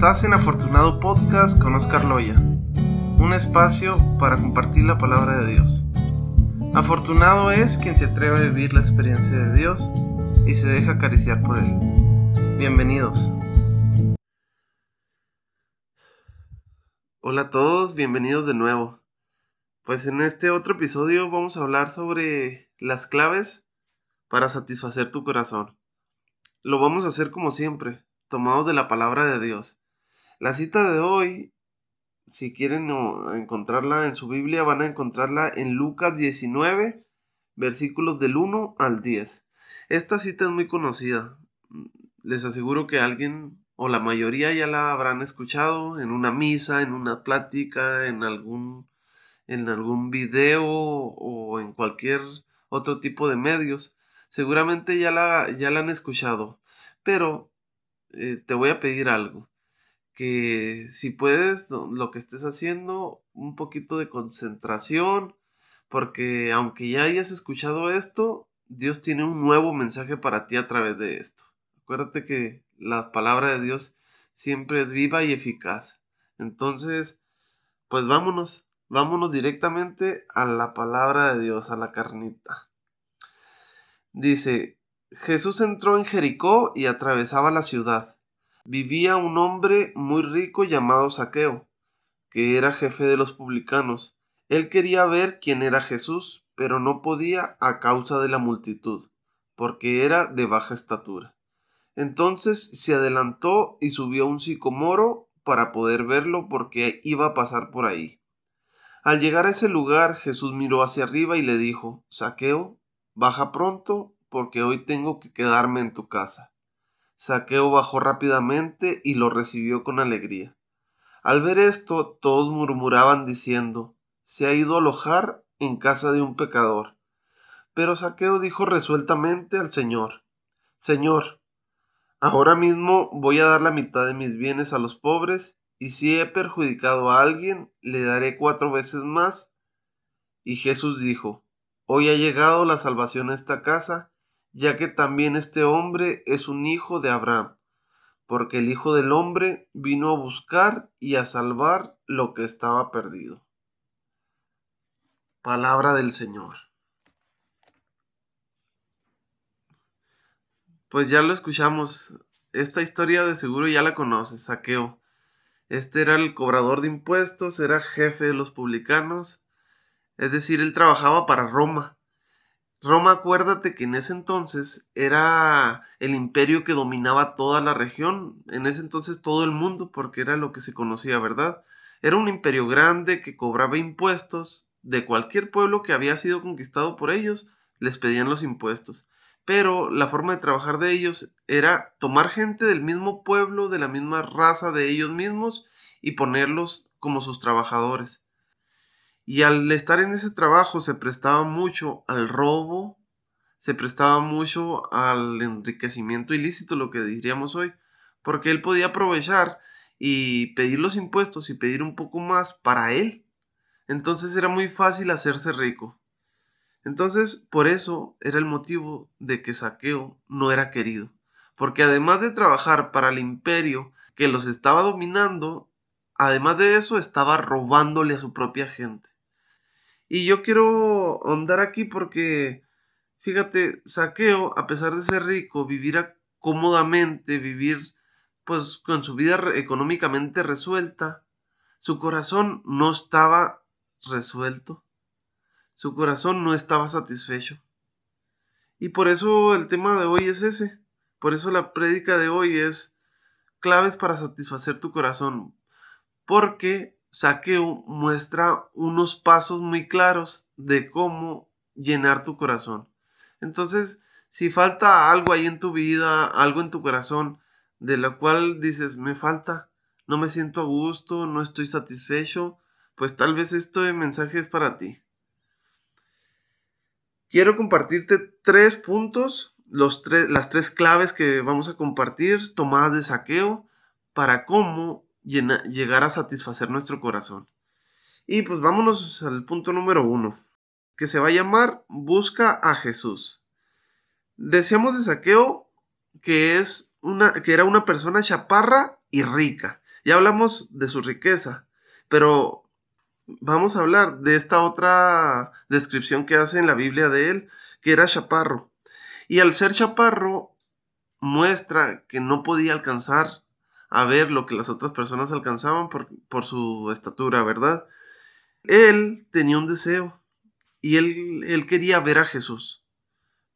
Estás en Afortunado Podcast con Oscar Loya, un espacio para compartir la palabra de Dios. Afortunado es quien se atreve a vivir la experiencia de Dios y se deja acariciar por él. Bienvenidos. Hola a todos, bienvenidos de nuevo. Pues en este otro episodio vamos a hablar sobre las claves para satisfacer tu corazón. Lo vamos a hacer como siempre, tomados de la palabra de Dios. La cita de hoy, si quieren encontrarla en su Biblia, van a encontrarla en Lucas 19, versículos del 1 al 10. Esta cita es muy conocida. Les aseguro que alguien o la mayoría ya la habrán escuchado en una misa, en una plática, en algún en algún video o en cualquier otro tipo de medios. Seguramente ya la, ya la han escuchado. Pero eh, te voy a pedir algo que si puedes, lo que estés haciendo, un poquito de concentración, porque aunque ya hayas escuchado esto, Dios tiene un nuevo mensaje para ti a través de esto. Acuérdate que la palabra de Dios siempre es viva y eficaz. Entonces, pues vámonos, vámonos directamente a la palabra de Dios, a la carnita. Dice, Jesús entró en Jericó y atravesaba la ciudad vivía un hombre muy rico llamado Saqueo, que era jefe de los publicanos. Él quería ver quién era Jesús, pero no podía a causa de la multitud, porque era de baja estatura. Entonces se adelantó y subió a un sicomoro para poder verlo porque iba a pasar por ahí. Al llegar a ese lugar Jesús miró hacia arriba y le dijo Saqueo, baja pronto, porque hoy tengo que quedarme en tu casa. Saqueo bajó rápidamente y lo recibió con alegría. Al ver esto, todos murmuraban diciendo, se ha ido a alojar en casa de un pecador. Pero Saqueo dijo resueltamente al Señor, Señor, ahora mismo voy a dar la mitad de mis bienes a los pobres, y si he perjudicado a alguien, le daré cuatro veces más. Y Jesús dijo, Hoy ha llegado la salvación a esta casa, ya que también este hombre es un hijo de Abraham, porque el Hijo del Hombre vino a buscar y a salvar lo que estaba perdido. Palabra del Señor. Pues ya lo escuchamos. Esta historia de seguro ya la conoces, saqueo. Este era el cobrador de impuestos, era jefe de los publicanos, es decir, él trabajaba para Roma. Roma, acuérdate que en ese entonces era el imperio que dominaba toda la región, en ese entonces todo el mundo, porque era lo que se conocía, ¿verdad? Era un imperio grande que cobraba impuestos de cualquier pueblo que había sido conquistado por ellos, les pedían los impuestos. Pero la forma de trabajar de ellos era tomar gente del mismo pueblo, de la misma raza de ellos mismos, y ponerlos como sus trabajadores. Y al estar en ese trabajo se prestaba mucho al robo, se prestaba mucho al enriquecimiento ilícito, lo que diríamos hoy, porque él podía aprovechar y pedir los impuestos y pedir un poco más para él. Entonces era muy fácil hacerse rico. Entonces, por eso era el motivo de que Saqueo no era querido, porque además de trabajar para el imperio que los estaba dominando, además de eso estaba robándole a su propia gente. Y yo quiero ahondar aquí porque, fíjate, Saqueo, a pesar de ser rico, vivir cómodamente, vivir pues con su vida económicamente resuelta, su corazón no estaba resuelto, su corazón no estaba satisfecho. Y por eso el tema de hoy es ese, por eso la prédica de hoy es claves para satisfacer tu corazón, porque Saqueo muestra unos pasos muy claros de cómo llenar tu corazón. Entonces, si falta algo ahí en tu vida, algo en tu corazón, de lo cual dices, me falta, no me siento a gusto, no estoy satisfecho, pues tal vez este mensaje es para ti. Quiero compartirte tres puntos, los las tres claves que vamos a compartir, tomadas de saqueo, para cómo llegar a satisfacer nuestro corazón. Y pues vámonos al punto número uno, que se va a llamar Busca a Jesús. Decíamos de saqueo que es una que era una persona chaparra y rica. Ya hablamos de su riqueza, pero vamos a hablar de esta otra descripción que hace en la Biblia de él, que era chaparro. Y al ser chaparro, muestra que no podía alcanzar a ver lo que las otras personas alcanzaban por, por su estatura, ¿verdad? Él tenía un deseo y él, él quería ver a Jesús.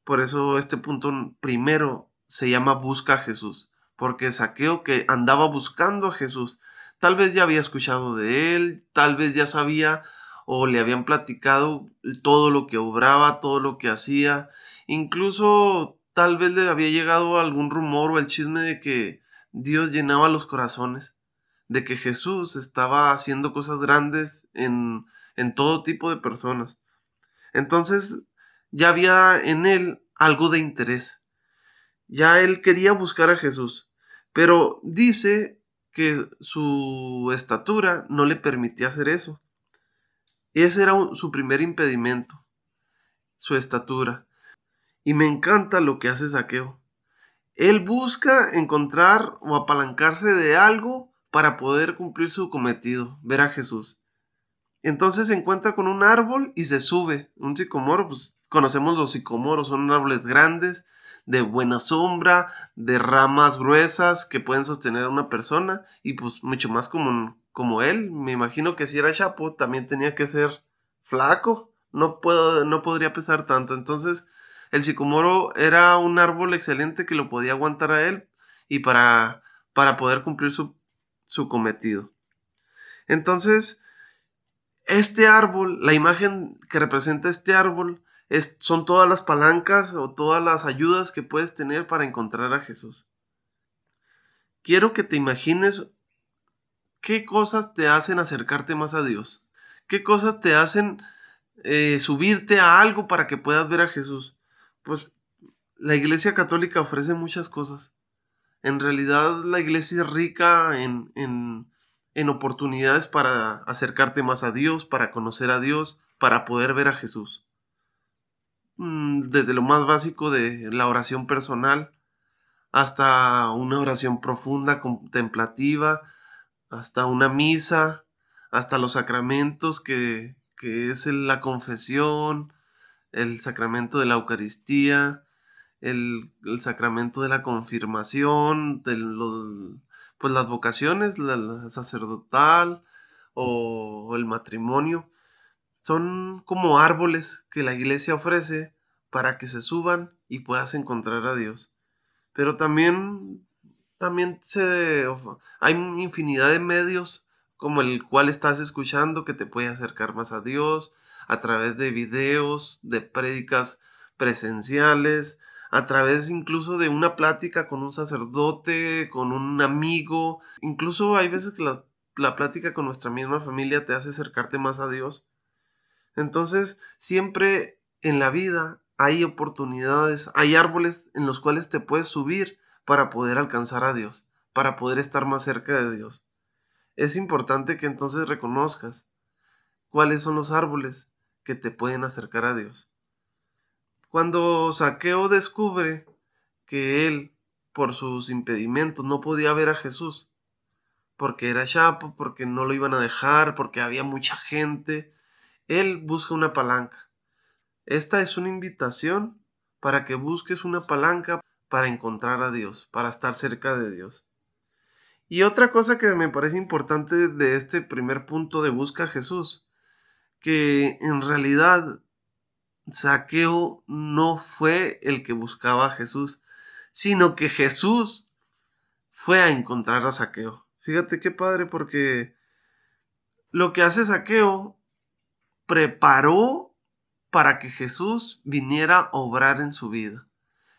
Por eso este punto primero se llama busca a Jesús, porque Saqueo que andaba buscando a Jesús, tal vez ya había escuchado de él, tal vez ya sabía o le habían platicado todo lo que obraba, todo lo que hacía, incluso tal vez le había llegado algún rumor o el chisme de que Dios llenaba los corazones, de que Jesús estaba haciendo cosas grandes en, en todo tipo de personas. Entonces ya había en él algo de interés. Ya él quería buscar a Jesús, pero dice que su estatura no le permitía hacer eso. Ese era su primer impedimento, su estatura. Y me encanta lo que hace Saqueo. Él busca encontrar o apalancarse de algo para poder cumplir su cometido, ver a Jesús. Entonces se encuentra con un árbol y se sube. Un sicomoro, pues conocemos los sicomoros, son árboles grandes, de buena sombra, de ramas gruesas que pueden sostener a una persona y pues mucho más como, como él. Me imagino que si era chapo también tenía que ser flaco, no, puedo, no podría pesar tanto. Entonces el sicomoro era un árbol excelente que lo podía aguantar a él y para, para poder cumplir su, su cometido. Entonces, este árbol, la imagen que representa este árbol, es, son todas las palancas o todas las ayudas que puedes tener para encontrar a Jesús. Quiero que te imagines qué cosas te hacen acercarte más a Dios, qué cosas te hacen eh, subirte a algo para que puedas ver a Jesús pues la Iglesia Católica ofrece muchas cosas. En realidad la Iglesia es rica en, en, en oportunidades para acercarte más a Dios, para conocer a Dios, para poder ver a Jesús. Mm, desde lo más básico de la oración personal hasta una oración profunda, contemplativa, hasta una misa, hasta los sacramentos que, que es la confesión, el sacramento de la Eucaristía, el, sacramento de la confirmación, de pues las vocaciones, la, sacerdotal o, el matrimonio, son como árboles que la iglesia ofrece para que se suban y puedas encontrar a Dios. Pero también, también se, hay infinidad de medios como el cual estás escuchando que te puede acercar más a Dios, a través de videos, de prédicas presenciales, a través incluso de una plática con un sacerdote, con un amigo. Incluso hay veces que la, la plática con nuestra misma familia te hace acercarte más a Dios. Entonces, siempre en la vida hay oportunidades, hay árboles en los cuales te puedes subir para poder alcanzar a Dios, para poder estar más cerca de Dios. Es importante que entonces reconozcas cuáles son los árboles que te pueden acercar a Dios. Cuando Saqueo descubre que él, por sus impedimentos, no podía ver a Jesús, porque era chapo, porque no lo iban a dejar, porque había mucha gente, él busca una palanca. Esta es una invitación para que busques una palanca para encontrar a Dios, para estar cerca de Dios. Y otra cosa que me parece importante de este primer punto de busca a Jesús que en realidad Saqueo no fue el que buscaba a Jesús, sino que Jesús fue a encontrar a Saqueo. Fíjate qué padre porque lo que hace Saqueo preparó para que Jesús viniera a obrar en su vida.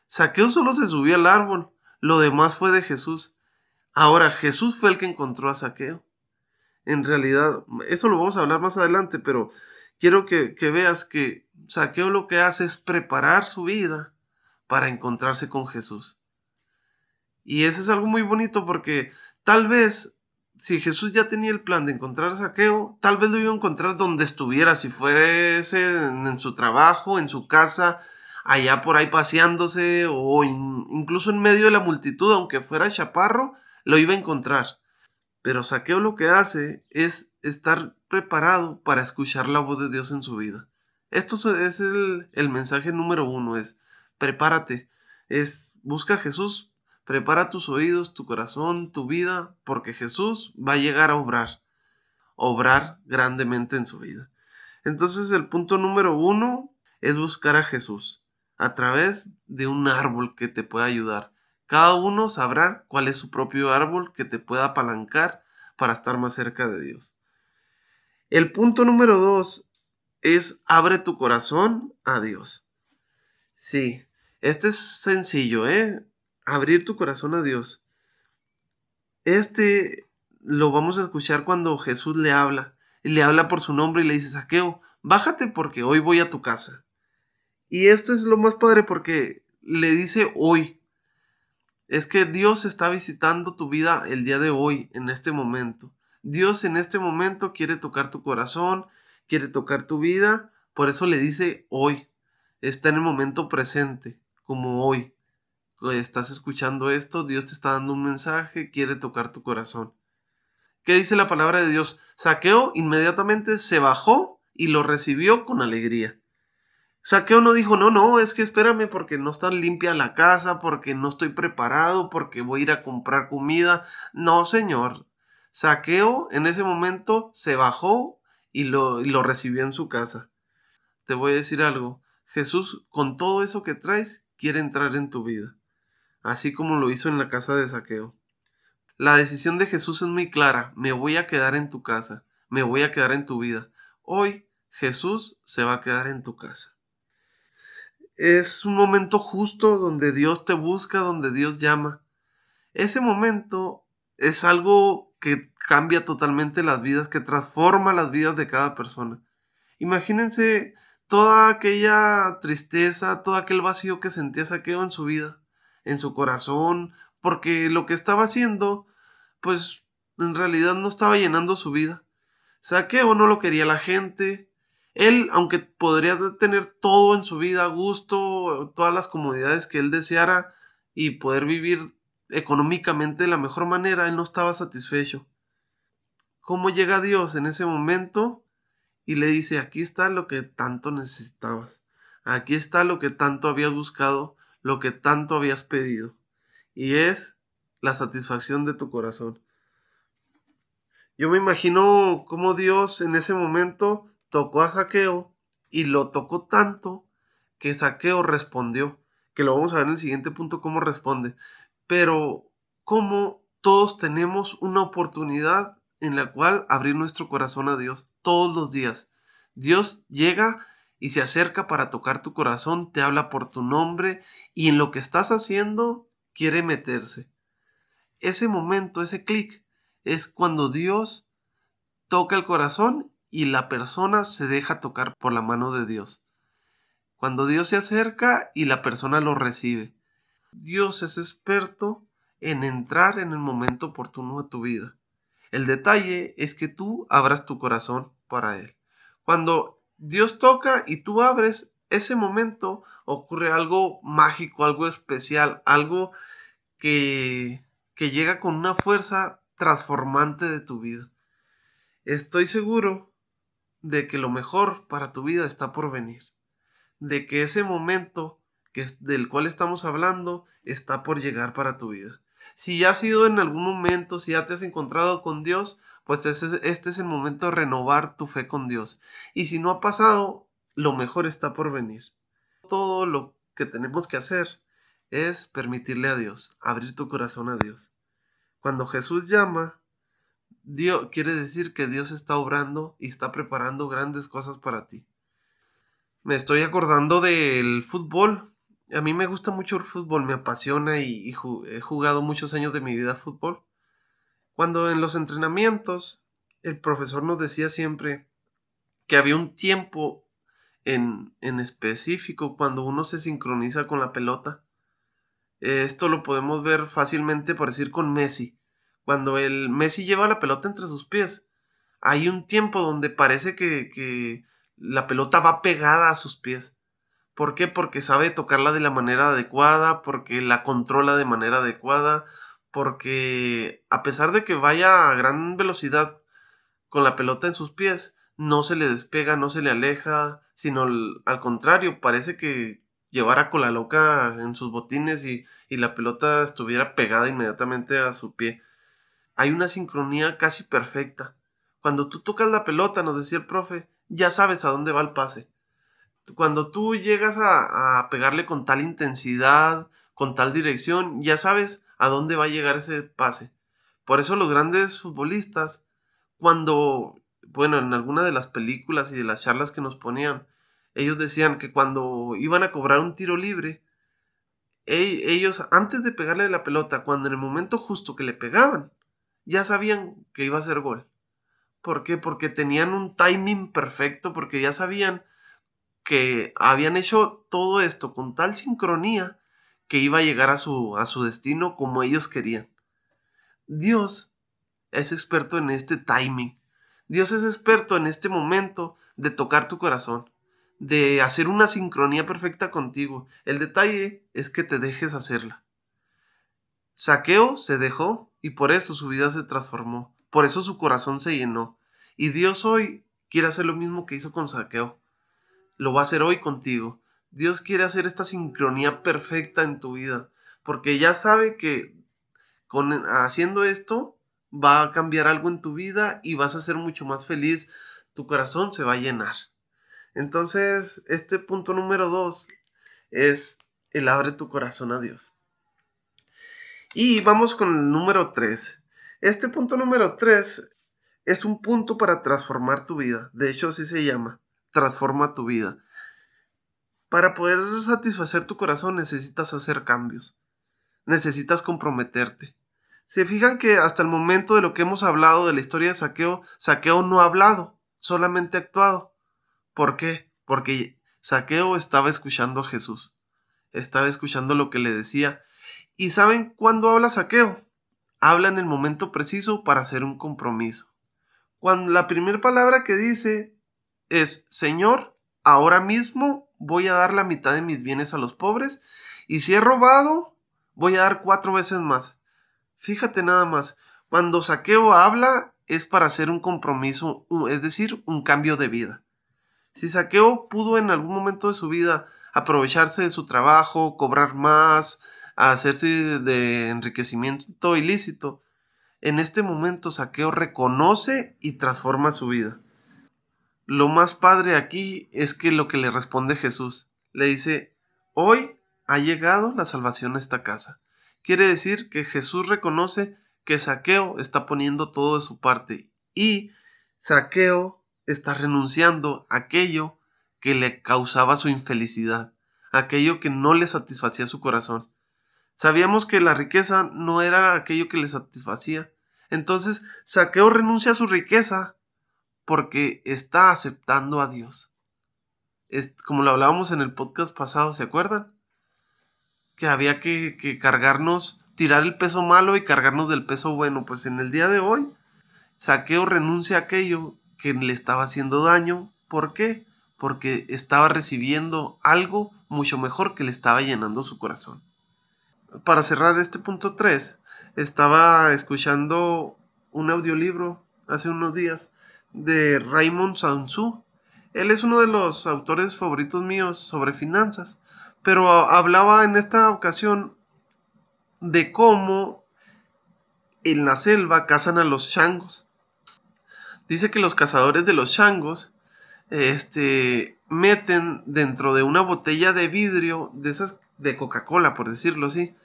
Saqueo solo se subió al árbol, lo demás fue de Jesús. Ahora Jesús fue el que encontró a Saqueo en realidad, eso lo vamos a hablar más adelante, pero quiero que, veas que Saqueo lo que hace es preparar su vida para encontrarse con Jesús. Y eso es algo muy bonito porque tal vez si Jesús ya tenía el plan de encontrar a Saqueo, tal vez lo iba a encontrar donde estuviera, si fuese en, en su trabajo, en su casa, allá por ahí paseándose o incluso en medio de la multitud, aunque fuera chaparro, lo iba a encontrar. Pero Saqueo lo que hace es estar preparado para escuchar la voz de Dios en su vida. Esto es el, mensaje número uno, es prepárate, es busca a Jesús, prepara tus oídos, tu corazón, tu vida, porque Jesús va a llegar a obrar, obrar grandemente en su vida. Entonces el punto número uno es buscar a Jesús a través de un árbol que te pueda ayudar. Cada uno sabrá cuál es su propio árbol que te pueda apalancar para estar más cerca de Dios. El punto número dos es abre tu corazón a Dios. Sí, este es sencillo, ¿eh? Abrir tu corazón a Dios. Este lo vamos a escuchar cuando Jesús le habla. Y le habla por su nombre y le dice, Saqueo, bájate porque hoy voy a tu casa. Y esto es lo más padre porque le dice hoy. Es que Dios está visitando tu vida el día de hoy, en este momento. Dios en este momento quiere tocar tu corazón, quiere tocar tu vida, por eso le dice hoy. Está en el momento presente, como hoy. Estás escuchando esto, Dios te está dando un mensaje, quiere tocar tu corazón. ¿Qué dice la palabra de Dios? Saqueo inmediatamente se bajó y lo recibió con alegría. Saqueo no dijo, no, no, es que espérame porque no está limpia la casa, porque no estoy preparado, porque voy a ir a comprar comida. No, señor. Saqueo en ese momento se bajó y lo, y lo recibió en su casa. Te voy a decir algo. Jesús, con todo eso que traes, quiere entrar en tu vida, así como lo hizo en la casa de Saqueo. La decisión de Jesús es muy clara, me voy a quedar en tu casa, me voy a quedar en tu vida. Hoy Jesús se va a quedar en tu casa es un momento justo donde Dios te busca, donde Dios llama. Ese momento es algo que cambia totalmente las vidas, que transforma las vidas de cada persona. Imagínense toda aquella tristeza, todo aquel vacío que sentía Saqueo en su vida, en su corazón, porque lo que estaba haciendo, pues en realidad no estaba llenando su vida. Saqueo no lo quería la gente, él, aunque podría tener todo en su vida, gusto, todas las comodidades que él deseara y poder vivir económicamente de la mejor manera, él no estaba satisfecho. ¿Cómo llega Dios en ese momento y le dice, aquí está lo que tanto necesitabas, aquí está lo que tanto habías buscado, lo que tanto habías pedido, y es la satisfacción de tu corazón. Yo me imagino cómo Dios en ese momento tocó a Saqueo y lo tocó tanto que Saqueo respondió, que lo vamos a ver en el siguiente punto cómo responde, pero cómo todos tenemos una oportunidad en la cual abrir nuestro corazón a Dios todos los días. Dios llega y se acerca para tocar tu corazón, te habla por tu nombre y en lo que estás haciendo quiere meterse. Ese momento, ese clic, es cuando Dios toca el corazón y la persona se deja tocar por la mano de Dios. Cuando Dios se acerca y la persona lo recibe. Dios es experto en entrar en el momento oportuno de tu vida. El detalle es que tú abras tu corazón para Él. Cuando Dios toca y tú abres, ese momento ocurre algo mágico, algo especial, algo que, que llega con una fuerza transformante de tu vida. Estoy seguro de que lo mejor para tu vida está por venir, de que ese momento que del cual estamos hablando está por llegar para tu vida. Si ya has sido en algún momento, si ya te has encontrado con Dios, pues este es el momento de renovar tu fe con Dios. Y si no ha pasado, lo mejor está por venir. Todo lo que tenemos que hacer es permitirle a Dios, abrir tu corazón a Dios. Cuando Jesús llama, Dios quiere decir que Dios está obrando y está preparando grandes cosas para ti. Me estoy acordando del fútbol. A mí me gusta mucho el fútbol, me apasiona y, he jugado muchos años de mi vida fútbol. Cuando en los entrenamientos el profesor nos decía siempre que había un tiempo en, en específico cuando uno se sincroniza con la pelota. Esto lo podemos ver fácilmente por decir con Messi cuando el Messi lleva la pelota entre sus pies, hay un tiempo donde parece que, la pelota va pegada a sus pies. ¿Por qué? Porque sabe tocarla de la manera adecuada, porque la controla de manera adecuada, porque a pesar de que vaya a gran velocidad con la pelota en sus pies, no se le despega, no se le aleja, sino al contrario, parece que llevara con la loca en sus botines y, y la pelota estuviera pegada inmediatamente a su pie. Hay una sincronía casi perfecta. Cuando tú tocas la pelota, nos decía el profe, ya sabes a dónde va el pase. Cuando tú llegas a, pegarle con tal intensidad, con tal dirección, ya sabes a dónde va a llegar ese pase. Por eso los grandes futbolistas, cuando, bueno, en alguna de las películas y de las charlas que nos ponían, ellos decían que cuando iban a cobrar un tiro libre, ellos antes de pegarle la pelota, cuando en el momento justo que le pegaban, ya sabían que iba a ser gol. ¿Por qué? Porque tenían un timing perfecto, porque ya sabían que habían hecho todo esto con tal sincronía que iba a llegar a su, a su destino como ellos querían. Dios es experto en este timing. Dios es experto en este momento de tocar tu corazón, de hacer una sincronía perfecta contigo. El detalle es que te dejes hacerla. Saqueo se dejó y por eso su vida se transformó, por eso su corazón se llenó. Y Dios hoy quiere hacer lo mismo que hizo con Saqueo. Lo va a hacer hoy contigo. Dios quiere hacer esta sincronía perfecta en tu vida, porque ya sabe que con haciendo esto va a cambiar algo en tu vida y vas a ser mucho más feliz, tu corazón se va a llenar. Entonces, este punto número dos es el abre tu corazón a Dios. Y vamos con el número tres. Este punto número tres es un punto para transformar tu vida. De hecho, así se llama. Transforma tu vida. Para poder satisfacer tu corazón necesitas hacer cambios. Necesitas comprometerte. Se fijan que hasta el momento de lo que hemos hablado de la historia de Saqueo, Saqueo no ha hablado, solamente ha actuado. ¿Por qué? Porque Saqueo estaba escuchando a Jesús. Estaba escuchando lo que le decía. ¿Y saben cuándo habla Saqueo? Habla en el momento preciso para hacer un compromiso. Cuando la primera palabra que dice es Señor, ahora mismo voy a dar la mitad de mis bienes a los pobres y si he robado, voy a dar cuatro veces más. Fíjate nada más, cuando Saqueo habla es para hacer un compromiso, es decir, un cambio de vida. Si Saqueo pudo en algún momento de su vida aprovecharse de su trabajo, cobrar más, hacerse de enriquecimiento ilícito, en este momento Saqueo reconoce y transforma su vida. Lo más padre aquí es que lo que le responde Jesús, le dice, hoy ha llegado la salvación a esta casa. Quiere decir que Jesús reconoce que Saqueo está poniendo todo de su parte y Saqueo está renunciando a aquello que le causaba su infelicidad, aquello que no le satisfacía su corazón. Sabíamos que la riqueza no era aquello que le satisfacía. Entonces Saqueo renuncia a su riqueza porque está aceptando a Dios. Es, como lo hablábamos en el podcast pasado, ¿se acuerdan? Que había que, que cargarnos, tirar el peso malo y cargarnos del peso bueno. Pues en el día de hoy, Saqueo renuncia a aquello que le estaba haciendo daño. ¿Por qué? Porque estaba recibiendo algo mucho mejor que le estaba llenando su corazón. Para cerrar este punto 3, estaba escuchando un audiolibro hace unos días de Raymond Sansu. Él es uno de los autores favoritos míos sobre finanzas, pero hablaba en esta ocasión de cómo en la selva cazan a los changos. Dice que los cazadores de los changos este, meten dentro de una botella de vidrio, de esas de Coca-Cola, por decirlo así,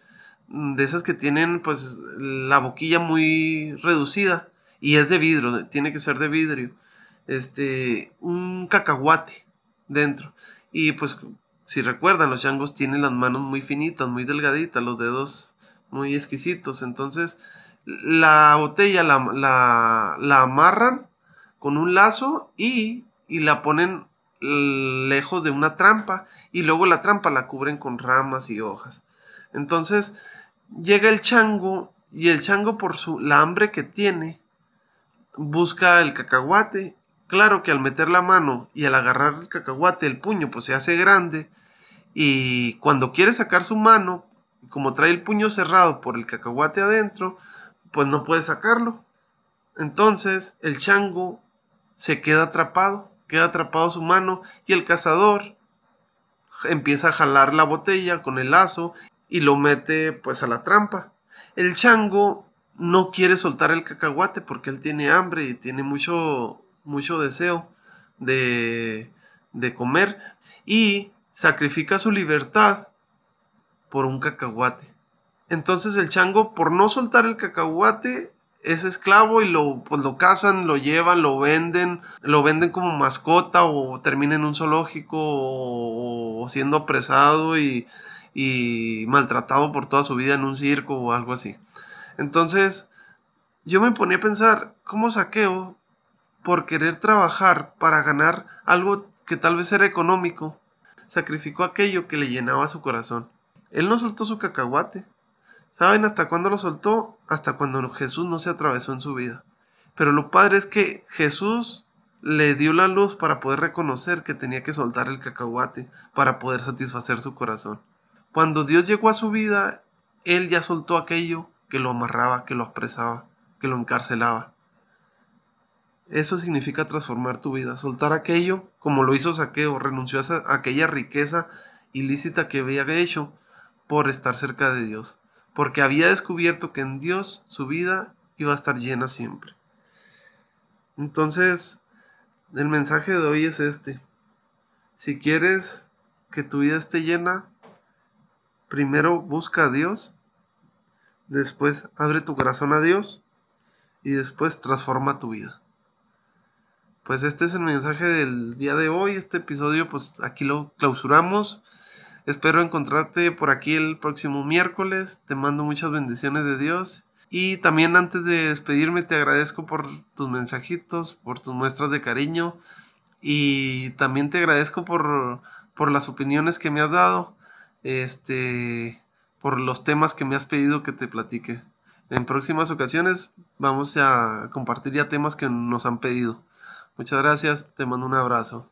de esas que tienen pues la boquilla muy reducida, y es de vidrio, tiene que ser de vidrio. Este, un cacahuate dentro. Y pues, si recuerdan, los changos tienen las manos muy finitas, muy delgaditas, los dedos muy exquisitos. Entonces, la botella la, la, amarran con un lazo y, y la ponen lejos de una trampa y luego la trampa la cubren con ramas y hojas. Entonces llega el chango y el chango por su la hambre que tiene busca el cacahuate. Claro que al meter la mano y al agarrar el cacahuate, el puño pues se hace grande. Y cuando quiere sacar su mano, como trae el puño cerrado por el cacahuate adentro, pues no puede sacarlo. Entonces el chango se queda atrapado, queda atrapado su mano y el cazador empieza a jalar la botella con el lazo y lo mete pues a la trampa. El chango no quiere soltar el cacahuate porque él tiene hambre y tiene mucho mucho deseo de, de comer y sacrifica su libertad por un cacahuate. Entonces el chango, por no soltar el cacahuate, es esclavo y lo, pues lo cazan, lo llevan, lo venden, lo venden como mascota o termina en un zoológico o, siendo apresado y, y maltratado por toda su vida en un circo o algo así. Entonces, yo me ponía a pensar, ¿cómo saqueo por querer trabajar para ganar algo que tal vez era económico, sacrificó aquello que le llenaba su corazón. Él no soltó su cacahuate. ¿Saben hasta cuándo lo soltó? Hasta cuando Jesús no se atravesó en su vida. Pero lo padre es que Jesús le dio la luz para poder reconocer que tenía que soltar el cacahuate para poder satisfacer su corazón. Cuando Dios llegó a su vida, Él ya soltó aquello que lo amarraba, que lo apresaba, que lo encarcelaba. Eso significa transformar tu vida, soltar aquello como lo hizo Saqueo, renunció a, aquella riqueza ilícita que había hecho por estar cerca de Dios, porque había descubierto que en Dios su vida iba a estar llena siempre. Entonces, el mensaje de hoy es este. Si quieres que tu vida esté llena, primero busca a Dios, después abre tu corazón a Dios y después transforma tu vida pues este es el mensaje del día de hoy. Este episodio, pues aquí lo clausuramos. Espero encontrarte por aquí el próximo miércoles. Te mando muchas bendiciones de Dios. Y también antes de despedirme te agradezco por tus mensajitos, por tus muestras de cariño. Y también te agradezco por, por las opiniones que me has dado. Este, por los temas que me has pedido que te platique. En próximas ocasiones vamos a compartir ya temas que nos han pedido. Muchas gracias, te mando un abrazo.